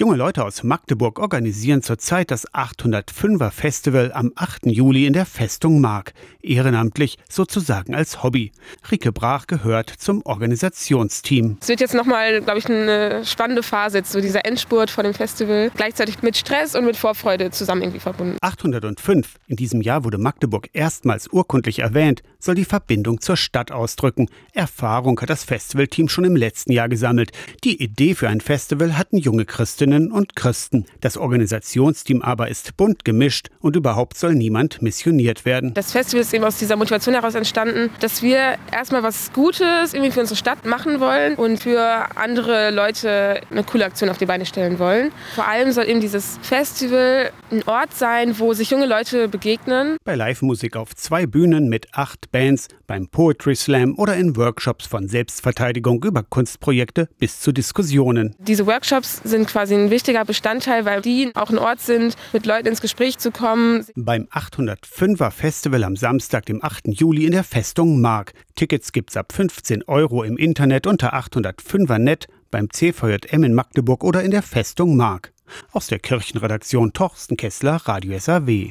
Junge Leute aus Magdeburg organisieren zurzeit das 805er Festival am 8. Juli in der Festung Mark. Ehrenamtlich sozusagen als Hobby. Rike Brach gehört zum Organisationsteam. Es wird jetzt nochmal, glaube ich, eine spannende Phase, jetzt so dieser Endspurt vor dem Festival. Gleichzeitig mit Stress und mit Vorfreude zusammen irgendwie verbunden. 805. In diesem Jahr wurde Magdeburg erstmals urkundlich erwähnt, soll die Verbindung zur Stadt ausdrücken. Erfahrung hat das Festivalteam schon im letzten Jahr gesammelt. Die Idee für ein Festival hatten junge Christinnen und Christen. Das Organisationsteam aber ist bunt gemischt und überhaupt soll niemand missioniert werden. Das Festival ist eben aus dieser Motivation heraus entstanden, dass wir erstmal was Gutes irgendwie für unsere Stadt machen wollen und für andere Leute eine coole Aktion auf die Beine stellen wollen. Vor allem soll eben dieses Festival ein Ort sein, wo sich junge Leute begegnen. Bei Live-Musik auf zwei Bühnen mit acht Bands, beim Poetry Slam oder in Workshops von Selbstverteidigung über Kunstprojekte bis zu Diskussionen. Diese Workshops sind quasi ein wichtiger Bestandteil, weil die auch ein Ort sind, mit Leuten ins Gespräch zu kommen. Beim 805er Festival am Samstag, dem 8. Juli in der Festung Mark. Tickets gibt's ab 15 Euro im Internet unter 805er Net, beim CVJM in Magdeburg oder in der Festung Mark. Aus der Kirchenredaktion Torsten Kessler, Radio SAW.